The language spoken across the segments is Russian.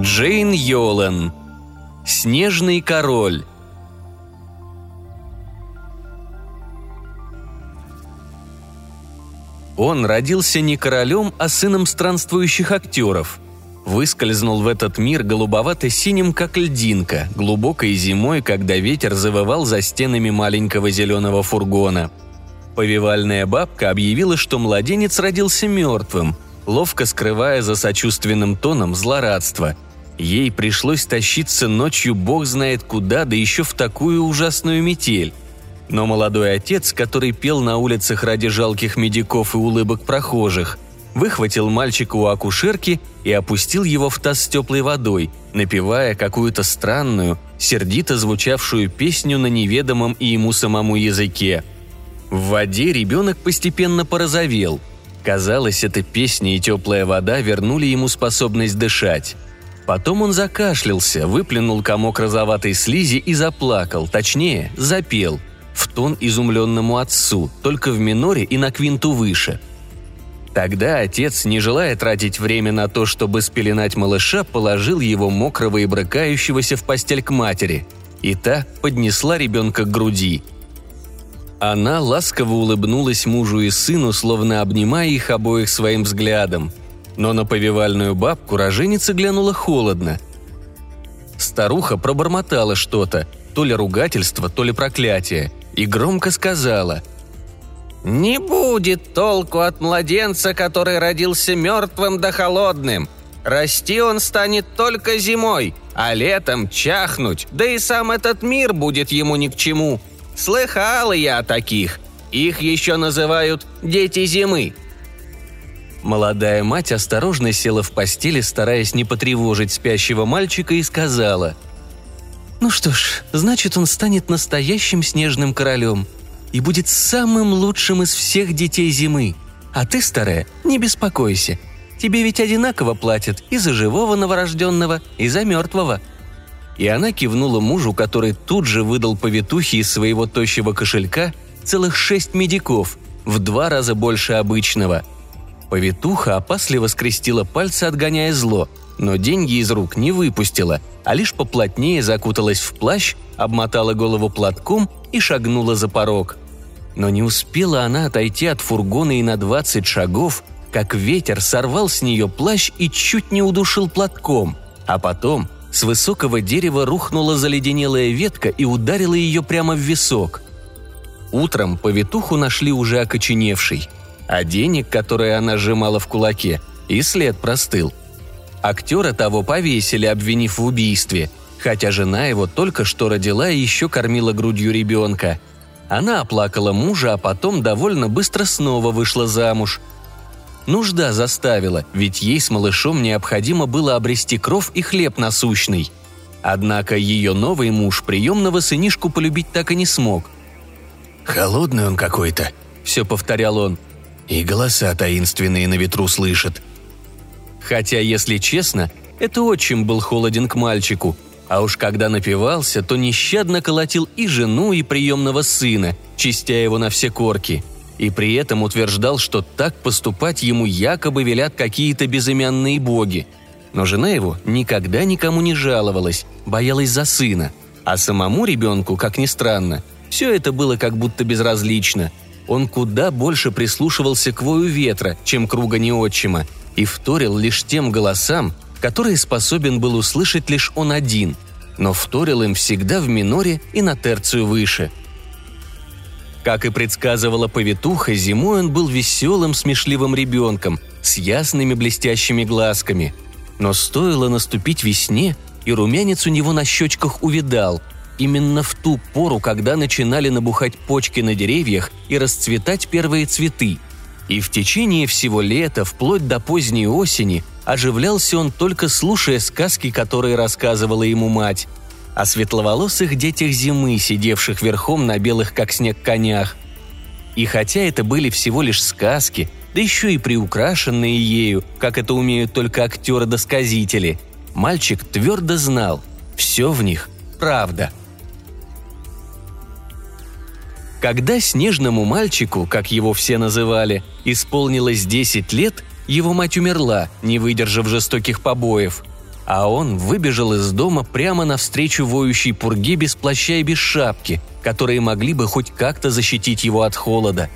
Джейн Йолан. Снежный король. Он родился не королем, а сыном странствующих актеров. Выскользнул в этот мир голубовато-синим, как льдинка, глубокой зимой, когда ветер завывал за стенами маленького зеленого фургона. Повивальная бабка объявила, что младенец родился мертвым, ловко скрывая за сочувственным тоном злорадство. Ей пришлось тащиться ночью бог знает куда, да еще в такую ужасную метель. Но молодой отец, который пел на улицах ради жалких медиков и улыбок прохожих, выхватил мальчика у акушерки и опустил его в таз с теплой водой, напевая какую-то странную, сердито звучавшую песню на неведомом и ему самому языке. В воде ребенок постепенно порозовел. Казалось, эта песня и теплая вода вернули ему способность дышать. Потом он закашлялся, выплюнул комок розоватой слизи и заплакал, точнее, запел – в тон изумленному отцу, только в миноре и на квинту выше. Тогда отец, не желая тратить время на то, чтобы спеленать малыша, положил его мокрого и брыкающегося в постель к матери, и та поднесла ребенка к груди. Она ласково улыбнулась мужу и сыну, словно обнимая их обоих своим взглядом. Но на повивальную бабку роженица глянула холодно. Старуха пробормотала что-то, то ли ругательство, то ли проклятие – и громко сказала «Не будет толку от младенца, который родился мертвым да холодным. Расти он станет только зимой, а летом чахнуть, да и сам этот мир будет ему ни к чему. Слыхала я о таких. Их еще называют «дети зимы», Молодая мать осторожно села в постели, стараясь не потревожить спящего мальчика, и сказала – ну что ж, значит, он станет настоящим снежным королем и будет самым лучшим из всех детей зимы. А ты, старая, не беспокойся. Тебе ведь одинаково платят и за живого новорожденного, и за мертвого». И она кивнула мужу, который тут же выдал повитухе из своего тощего кошелька целых шесть медиков, в два раза больше обычного. Повитуха опасливо скрестила пальцы, отгоняя зло – но деньги из рук не выпустила, а лишь поплотнее закуталась в плащ, обмотала голову платком и шагнула за порог. Но не успела она отойти от фургона и на двадцать шагов, как ветер сорвал с нее плащ и чуть не удушил платком, а потом с высокого дерева рухнула заледенелая ветка и ударила ее прямо в висок. Утром повитуху нашли уже окоченевшей, а денег, которые она сжимала в кулаке, и след простыл – Актера того повесили, обвинив в убийстве, хотя жена его только что родила и еще кормила грудью ребенка. Она оплакала мужа, а потом довольно быстро снова вышла замуж. Нужда заставила, ведь ей с малышом необходимо было обрести кров и хлеб насущный. Однако ее новый муж приемного сынишку полюбить так и не смог. «Холодный он какой-то», — все повторял он. «И голоса таинственные на ветру слышит. Хотя, если честно, это очень был холоден к мальчику, а уж когда напивался, то нещадно колотил и жену, и приемного сына, чистя его на все корки. И при этом утверждал, что так поступать ему якобы велят какие-то безымянные боги. Но жена его никогда никому не жаловалась, боялась за сына. А самому ребенку, как ни странно, все это было как будто безразлично. Он куда больше прислушивался к вою ветра, чем к ругани отчима, и вторил лишь тем голосам, которые способен был услышать лишь он один, но вторил им всегда в миноре и на терцию выше. Как и предсказывала повитуха, зимой он был веселым, смешливым ребенком с ясными блестящими глазками. Но стоило наступить весне, и румянец у него на щечках увидал, именно в ту пору, когда начинали набухать почки на деревьях и расцветать первые цветы – и в течение всего лета, вплоть до поздней осени, оживлялся он только слушая сказки, которые рассказывала ему мать. О светловолосых детях зимы, сидевших верхом на белых как снег конях. И хотя это были всего лишь сказки, да еще и приукрашенные ею, как это умеют только актеры-досказители, мальчик твердо знал – все в них – правда – когда снежному мальчику, как его все называли, исполнилось 10 лет, его мать умерла, не выдержав жестоких побоев. а он выбежал из дома прямо навстречу воющей пурге без плаща и без шапки, которые могли бы хоть как-то защитить его от холода.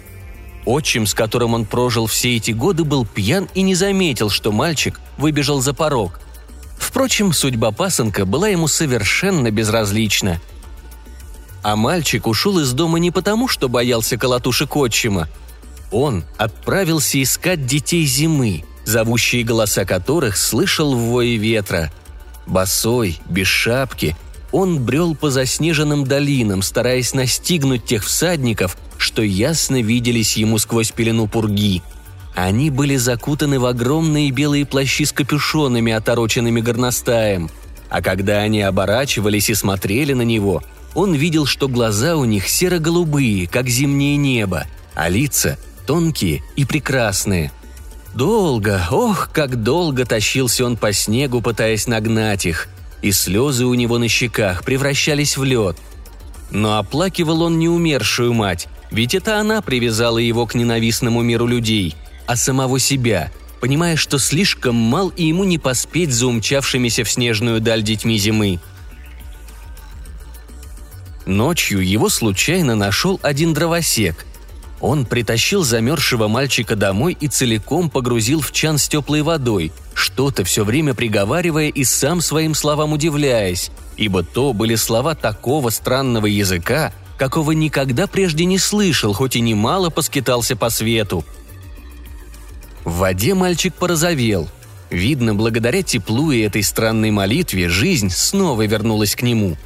Отчим, с которым он прожил все эти годы, был пьян и не заметил, что мальчик выбежал за порог. Впрочем, судьба пасынка была ему совершенно безразлична. А мальчик ушел из дома не потому, что боялся колотушек отчима. Он отправился искать детей зимы, зовущие голоса которых слышал в вое ветра. Босой, без шапки, он брел по заснеженным долинам, стараясь настигнуть тех всадников, что ясно виделись ему сквозь пелену пурги. Они были закутаны в огромные белые плащи с капюшонами, отороченными горностаем. А когда они оборачивались и смотрели на него, он видел, что глаза у них серо-голубые, как зимнее небо, а лица тонкие и прекрасные – Долго, ох, как долго тащился он по снегу, пытаясь нагнать их, и слезы у него на щеках превращались в лед. Но оплакивал он не умершую мать, ведь это она привязала его к ненавистному миру людей, а самого себя, понимая, что слишком мал и ему не поспеть за умчавшимися в снежную даль детьми зимы. Ночью его случайно нашел один дровосек, он притащил замерзшего мальчика домой и целиком погрузил в чан с теплой водой, что-то все время приговаривая и сам своим словам удивляясь, ибо то были слова такого странного языка, какого никогда прежде не слышал, хоть и немало поскитался по свету. В воде мальчик порозовел. Видно, благодаря теплу и этой странной молитве жизнь снова вернулась к нему.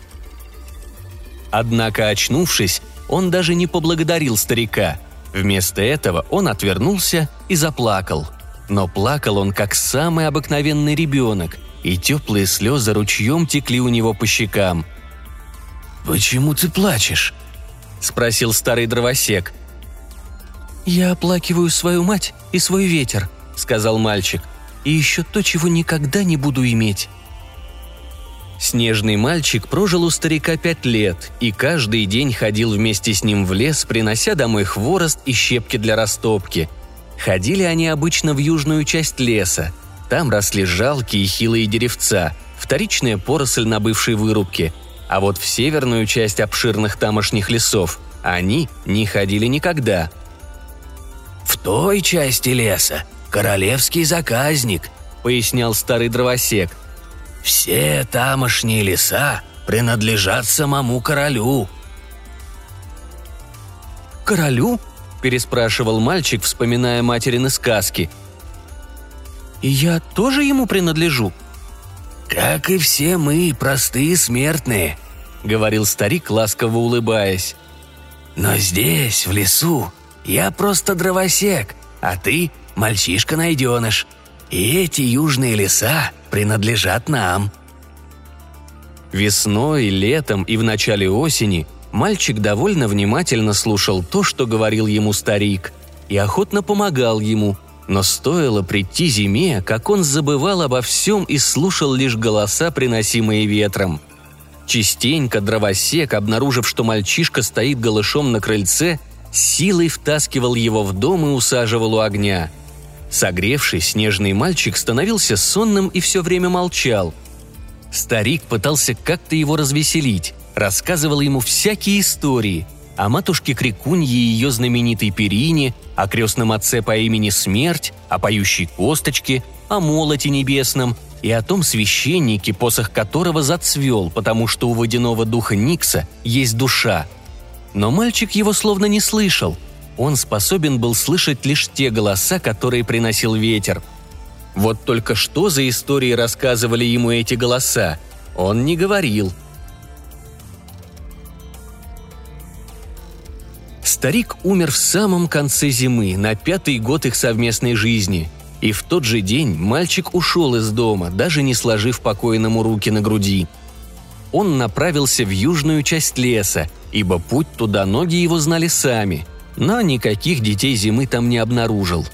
Однако, очнувшись, он даже не поблагодарил старика. Вместо этого он отвернулся и заплакал. Но плакал он как самый обыкновенный ребенок, и теплые слезы ручьем текли у него по щекам. «Почему ты плачешь?» – спросил старый дровосек. «Я оплакиваю свою мать и свой ветер», – сказал мальчик. «И еще то, чего никогда не буду иметь». Снежный мальчик прожил у старика пять лет и каждый день ходил вместе с ним в лес, принося домой хворост и щепки для растопки. Ходили они обычно в южную часть леса. Там росли жалкие и хилые деревца, вторичная поросль на бывшей вырубке. А вот в северную часть обширных тамошних лесов они не ходили никогда. «В той части леса королевский заказник», — пояснял старый дровосек — все тамошние леса принадлежат самому королю». «Королю?» – переспрашивал мальчик, вспоминая материны сказки. «И я тоже ему принадлежу?» «Как и все мы, простые смертные», — говорил старик, ласково улыбаясь. «Но здесь, в лесу, я просто дровосек, а ты — мальчишка-найденыш. И эти южные леса принадлежат нам». Весной, летом и в начале осени мальчик довольно внимательно слушал то, что говорил ему старик, и охотно помогал ему, но стоило прийти зиме, как он забывал обо всем и слушал лишь голоса, приносимые ветром. Частенько дровосек, обнаружив, что мальчишка стоит голышом на крыльце, силой втаскивал его в дом и усаживал у огня – Согревшись, снежный мальчик становился сонным и все время молчал. Старик пытался как-то его развеселить, рассказывал ему всякие истории о матушке Крикунье и ее знаменитой перине, о крестном отце по имени Смерть, о поющей косточке, о молоте небесном и о том священнике, посох которого зацвел, потому что у водяного духа Никса есть душа. Но мальчик его словно не слышал – он способен был слышать лишь те голоса, которые приносил ветер. Вот только что за истории рассказывали ему эти голоса, он не говорил. Старик умер в самом конце зимы, на пятый год их совместной жизни. И в тот же день мальчик ушел из дома, даже не сложив покойному руки на груди. Он направился в южную часть леса, ибо путь туда ноги его знали сами – но никаких детей зимы там не обнаружил.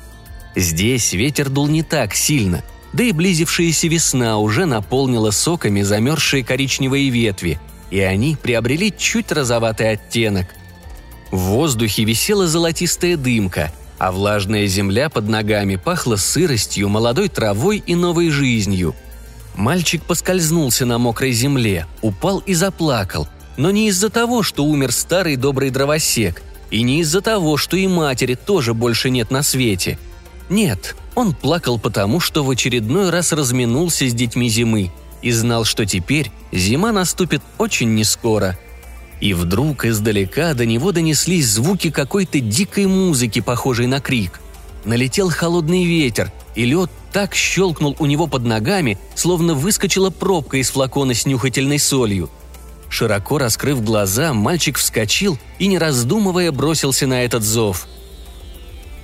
Здесь ветер дул не так сильно, да и близившаяся весна уже наполнила соками замерзшие коричневые ветви, и они приобрели чуть розоватый оттенок. В воздухе висела золотистая дымка, а влажная земля под ногами пахла сыростью, молодой травой и новой жизнью. Мальчик поскользнулся на мокрой земле, упал и заплакал, но не из-за того, что умер старый добрый дровосек, и не из-за того, что и матери тоже больше нет на свете. Нет, он плакал потому, что в очередной раз разминулся с детьми зимы и знал, что теперь зима наступит очень нескоро. И вдруг издалека до него донеслись звуки какой-то дикой музыки, похожей на крик. Налетел холодный ветер, и лед так щелкнул у него под ногами, словно выскочила пробка из флакона с нюхательной солью. Широко раскрыв глаза, мальчик вскочил и, не раздумывая, бросился на этот зов.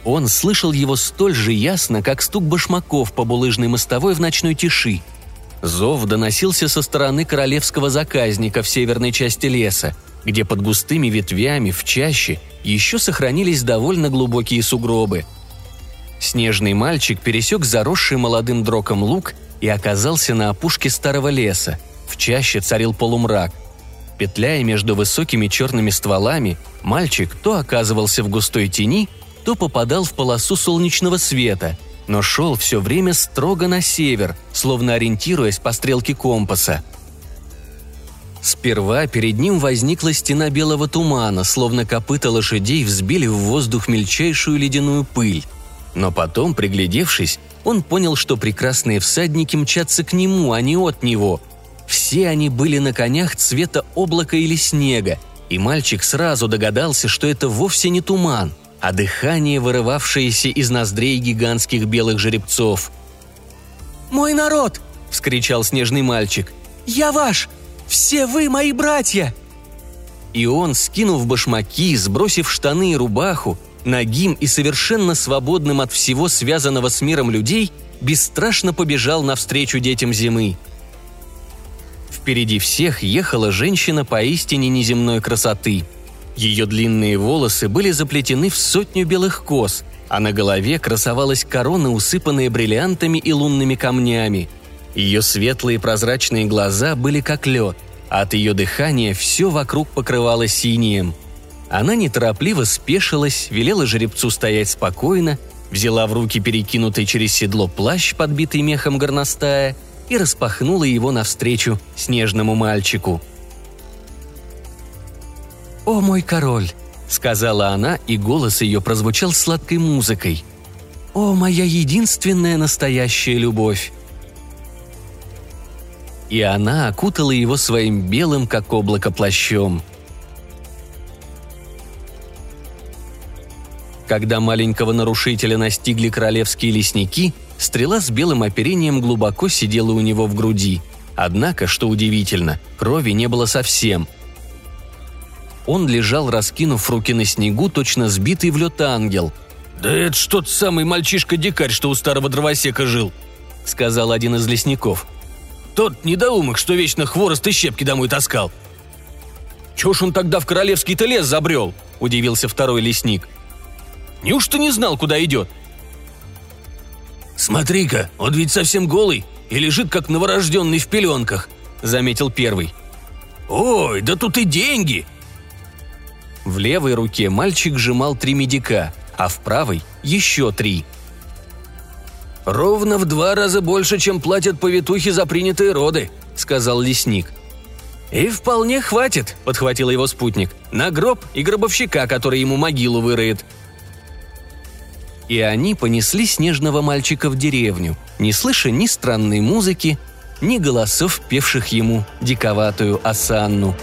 Он слышал его столь же ясно, как стук башмаков по булыжной мостовой в ночной тиши – Зов доносился со стороны королевского заказника в северной части леса, где под густыми ветвями в чаще еще сохранились довольно глубокие сугробы. Снежный мальчик пересек заросший молодым дроком луг и оказался на опушке старого леса. В чаще царил полумрак. Петляя между высокими черными стволами, мальчик то оказывался в густой тени, то попадал в полосу солнечного света – но шел все время строго на север, словно ориентируясь по стрелке компаса. Сперва перед ним возникла стена белого тумана, словно копыта лошадей взбили в воздух мельчайшую ледяную пыль. Но потом, приглядевшись, он понял, что прекрасные всадники мчатся к нему, а не от него. Все они были на конях цвета облака или снега, и мальчик сразу догадался, что это вовсе не туман – а дыхание, вырывавшееся из ноздрей гигантских белых жеребцов. «Мой народ!» – вскричал снежный мальчик. «Я ваш! Все вы мои братья!» И он, скинув башмаки, сбросив штаны и рубаху, нагим и совершенно свободным от всего связанного с миром людей, бесстрашно побежал навстречу детям зимы. Впереди всех ехала женщина поистине неземной красоты – ее длинные волосы были заплетены в сотню белых кос, а на голове красовалась корона, усыпанная бриллиантами и лунными камнями. Ее светлые прозрачные глаза были как лед, а от ее дыхания все вокруг покрывало синим. Она неторопливо спешилась, велела жеребцу стоять спокойно, взяла в руки перекинутый через седло плащ, подбитый мехом горностая, и распахнула его навстречу снежному мальчику – «О, мой король!» — сказала она, и голос ее прозвучал сладкой музыкой. «О, моя единственная настоящая любовь!» И она окутала его своим белым, как облако, плащом. Когда маленького нарушителя настигли королевские лесники, стрела с белым оперением глубоко сидела у него в груди. Однако, что удивительно, крови не было совсем – он лежал, раскинув руки на снегу, точно сбитый в лед ангел. «Да это ж тот самый мальчишка-дикарь, что у старого дровосека жил», — сказал один из лесников. «Тот недоумок, что вечно хворост и щепки домой таскал». «Чё ж он тогда в королевский-то лес забрел?» – удивился второй лесник. «Неужто не знал, куда идет?» «Смотри-ка, он ведь совсем голый и лежит, как новорожденный в пеленках», – заметил первый. «Ой, да тут и деньги!» В левой руке мальчик сжимал три медика, а в правой – еще три. «Ровно в два раза больше, чем платят повитухи за принятые роды», – сказал лесник. «И вполне хватит», – подхватил его спутник, – «на гроб и гробовщика, который ему могилу выроет» и они понесли снежного мальчика в деревню, не слыша ни странной музыки, ни голосов, певших ему диковатую осанну.